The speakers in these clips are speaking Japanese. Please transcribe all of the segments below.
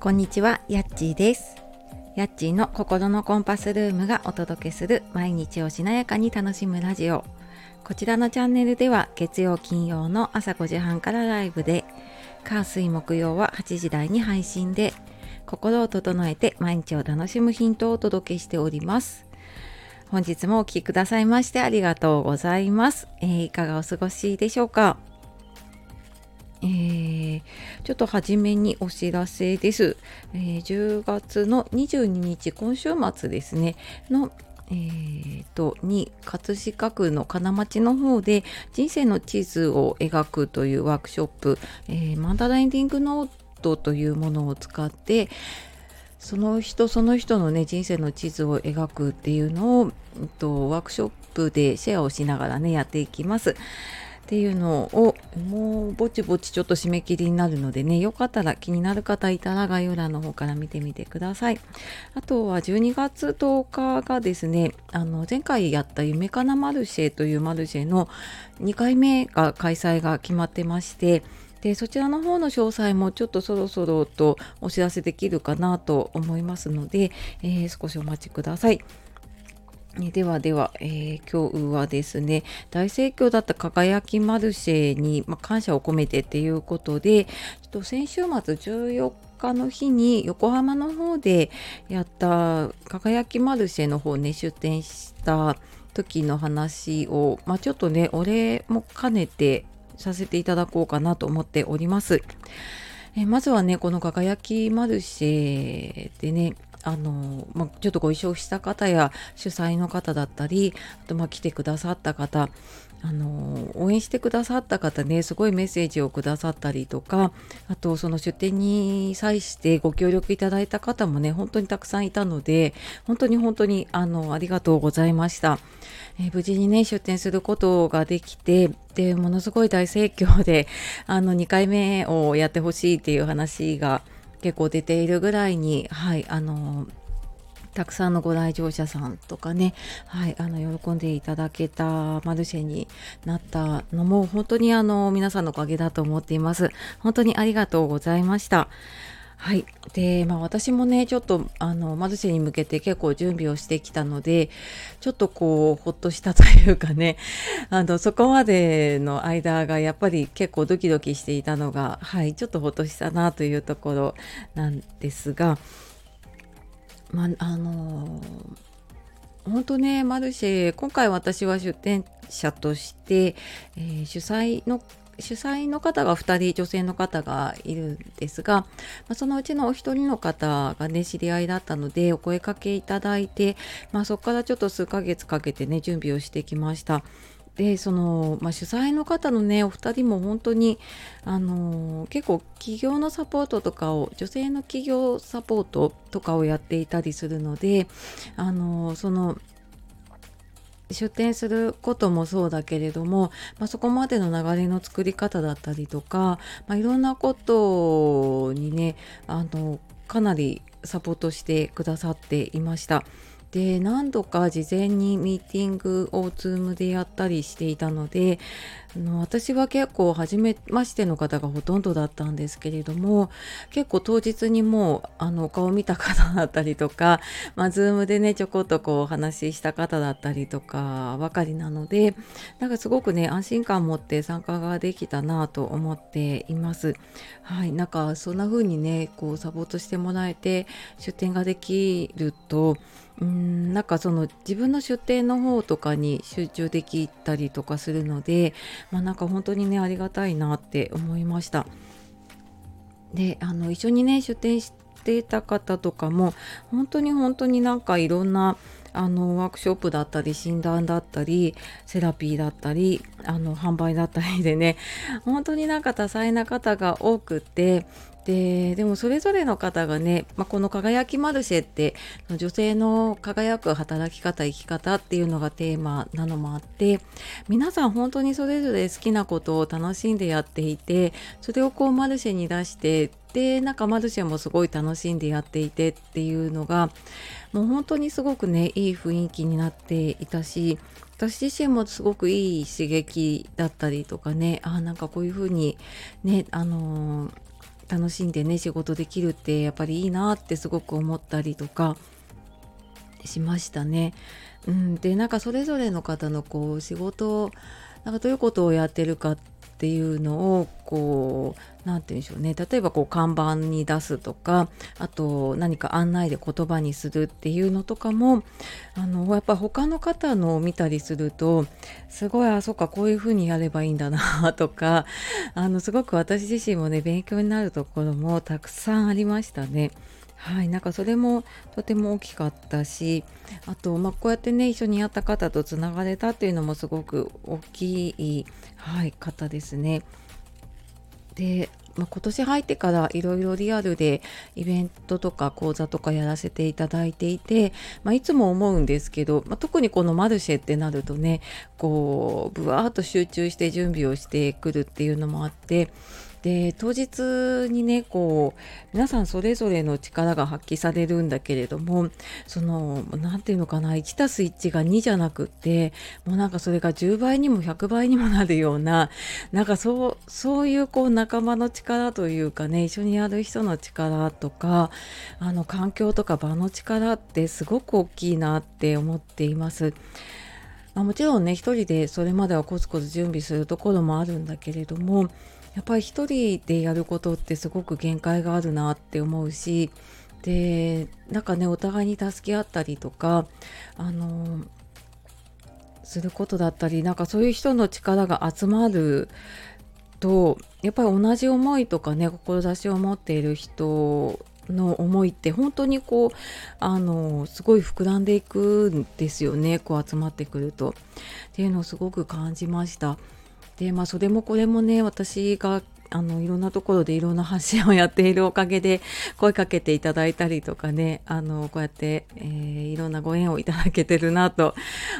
こんにちは、やっちーです。やっちーの心のコンパスルームがお届けする毎日をしなやかに楽しむラジオ。こちらのチャンネルでは月曜金曜の朝5時半からライブで、火水木曜は8時台に配信で、心を整えて毎日を楽しむヒントをお届けしております。本日もお聴きくださいましてありがとうございます。えーいかがお過ごしでしょうか？えーちょっと初めにお知らせです。えー10月の22日、今週末ですね、の、えーと、に、葛飾区の金町の方で、人生の地図を描くというワークショップ、えーマンダラインディングノートというものを使って、その人その人のね人生の地図を描くっていうのを、うんと、ワークショップでシェアをしながらねやっていきます。っていうのをもうぼちぼちちょっと締め切りになるのでねよかったら気になる方いたら概要欄の方から見てみてくださいあとは12月10日がですねあの前回やった夢かなマルシェというマルシェの2回目が開催が決まってましてでそちらの方の詳細もちょっとそろそろとお知らせできるかなと思いますので、えー少しお待ちください。ではでは、えー今日はですね大盛況だった輝きマルシェに、ま、感謝を込めてっていうことでちょっと先週末14日の日に横浜の方でやった輝きマルシェの方ね出店した時の話を、まあ、ちょっとねお礼も兼ねてさせていただこうかなと思っております。えまずはねこの輝きマルシェでねあのまあ、ちょっとご一緒した方や主催の方だったりあとまあ来てくださった方あの応援してくださった方ねすごいメッセージをくださったりとかあとその出店に際してご協力いただいた方もね本当にたくさんいたので本当に本当にあのありがとうございました。えー無事にね出店することができてでものすごい大盛況であの2回目をやってほしいっていう話が結構出ているぐらいにはいあのたくさんのご来場者さんとかね、はい、あの喜んでいただけたマルシェになったのも本当にあの皆さんのおかげだと思っています。本当にありがとうございました。はい。で、まあ私もね、ちょっとあのマルシェに向けて結構準備をしてきたので、ちょっとこう、ほっとしたというかね、あの、そこまでの間がやっぱり結構ドキドキしていたのが、はい、ちょっとほっとしたなというところなんですが、まあ、あの本当ねマルシェ今回私は出店者として、えー主催の主催の方が2人女性の方がいるんですが、まあ、そのうちのお一人の方がね知り合いだったのでお声かけいただいて、まあ、そこからちょっと数ヶ月かけてね準備をしてきました。でその、まあ、主催の方のねお二人も本当にあの結構企業のサポートとかを女性の企業サポートとかをやっていたりするのであのその出店することもそうだけれども、まあ、そこまでの流れの作り方だったりとか、まあ、いろんなことにねあのかなりサポートしてくださっていました。で何度か事前にミーティングを Zoom でやったりしていたのでの私は結構初めましての方がほとんどだったんですけれども結構当日にもうあのお顔見た方だったりとか、まあ、Zoom でねちょこっとこうお話しした方だったりとかばかりなのでなんかすごくね安心感を持って参加ができたなと思っています。はい、なんかそんな風にねこうサポートしてもらえて出店ができるとうんなんかその自分の出店の方とかに集中できたりとかするので、まあ、なんか本当にねありがたいなって思いました。であの一緒にね出店していた方とかも本当に本当になんかいろんなあのワークショップだったり診断だったりセラピーだったりあの販売だったりでね本当になんか多彩な方が多くてででもそれぞれの方がね、まあ、この「輝きマルシェ」って女性の輝く働き方生き方っていうのがテーマなのもあって皆さん本当にそれぞれ好きなことを楽しんでやっていてそれをこうマルシェに出してでなんかマルシェもすごい楽しんでやっていてっていうのがもう本当にすごくねいい雰囲気になっていたし私自身もすごくいい刺激だったりとかねあなんかこういう風にねあのー楽しんでね仕事できるってやっぱりいいなってすごく思ったりとかしましたね。うん、でなんかそれぞれの方のこう仕事なんかどういうことをやってるかってていうのをこう何て言うんでしょうね例えばこう看板に出すとかあと何か案内で言葉にするっていうのとかもあのやっぱ他の方のを見たりするとすごいあそっかこういう風にやればいいんだなとかあのすごく私自身もね勉強になるところもたくさんありましたね。はい、なんかそれもとても大きかったしあと、まあ、こうやってね一緒にやった方とつながれたっていうのもすごく大きい、はい、方ですね。で、まあ、今年入ってからいろいろリアルでイベントとか講座とかやらせていただいていて、まあ、いつも思うんですけど、まあ、特にこのマルシェってなるとねこうぶわーっと集中して準備をしてくるっていうのもあってで当日にねこう皆さんそれぞれの力が発揮されるんだけれどもその何て言うのかな1たす1が2じゃなくってもうなんかそれが10倍にも100倍にもなるようななんかそうそういうこう仲間の力というかね一緒にやる人の力とかあの環境とか場の力ってすごく大きいなって思っています。もちろんね一人でそれまではコツコツ準備するところもあるんだけれどもやっぱり一人でやることってすごく限界があるなって思うしでなんかねお互いに助け合ったりとかあのすることだったりなんかそういう人の力が集まるとやっぱり同じ思いとかね志を持っている人の思いって本当にこうあのすごい膨らんでいくんですよねこう集まってくるとっていうのをすごく感じました。でまあそれもこれもね私があのいろんなところでいろんな発信をやっているおかげで声かけていただいたりとかねあのこうやって、えー、いろんなご縁をいただけてるなと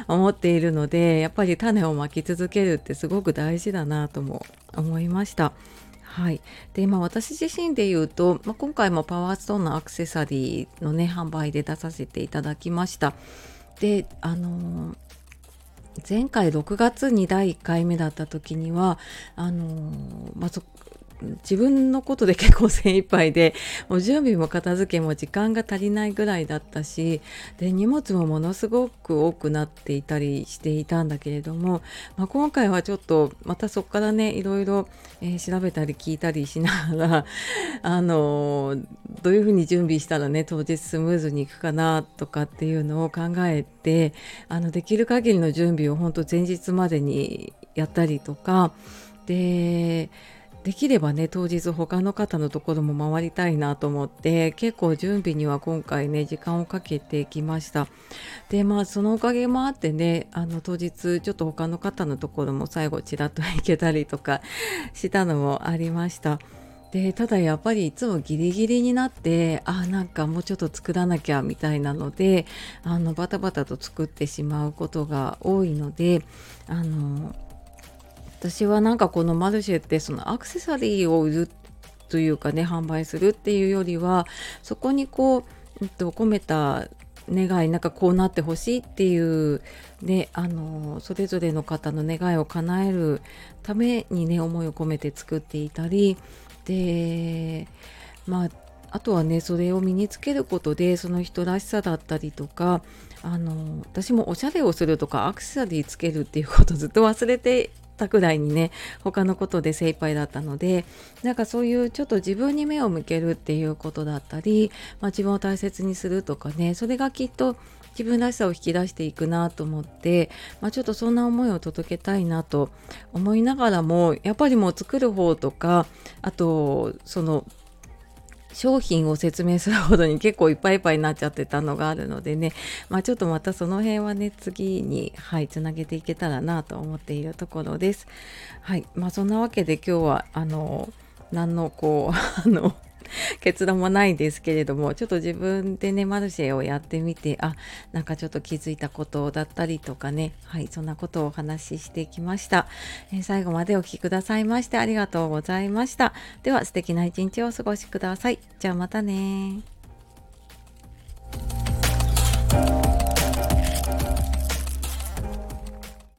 思っているのでやっぱり種をまき続けるってすごく大事だなとも思いました。はい、でまあ私自身で言うと、まあ、今回もパワーストーンのアクセサリーのね販売で出させていただきました。であのー前回6月に第1回目だった時にはあのまあ、自分のことで結構精一杯でもう準備も片付けも時間が足りないぐらいだったしで荷物もものすごく多くなっていたりしていたんだけれども、まあ、今回はちょっとまたそこからねいろいろ、えー、調べたり聞いたりしながら あのどういうふうに準備したらね当日スムーズにいくかなとかっていうのを考えてあのできる限りの準備を本当前日までにやったりとかでできればね当日他の方のところも回りたいなと思って結構準備には今回ね時間をかけてきました。でまあそのおかげもあってねあの当日ちょっと他の方のところも最後ちらっと行けたりとか したのもありました。でただやっぱりいつもギリギリになってあなんかもうちょっと作らなきゃみたいなのであのバタバタと作ってしまうことが多いのであの私はなんかこのマルシェってそのアクセサリーを売るというかね販売するっていうよりはそこにこう、えっと、込めた願いなんかこうなってほしいっていうねあのそれぞれの方の願いを叶えるためにね思いを込めて作っていたりでまああとはねそれを身につけることでその人らしさだったりとかあの私もおしゃれをするとかアクセサリーつけるっていうことずっと忘れてたくらいにね他のことで精一杯だったのでなんかそういうちょっと自分に目を向けるっていうことだったり、まあ、自分を大切にするとかねそれがきっと自分らしさを引き出していくなと思って、まあ、ちょっとそんな思いを届けたいなと思いながらもやっぱりもう作る方とかあとその商品を説明するほどに結構いっぱいいっぱいになっちゃってたのがあるのでね、まあ、ちょっとまたその辺はね次にはいつなげていけたらなと思っているところです。はいまあ、そんなわけで今日はあの何のこう あの 結論もないですけれどもちょっと自分でねマルシェをやってみてあなんかちょっと気づいたことだったりとかねはいそんなことをお話ししてきました、え、最後までお聴きくださいましてありがとうございました。では素敵な一日をお過ごしください。じゃあまたね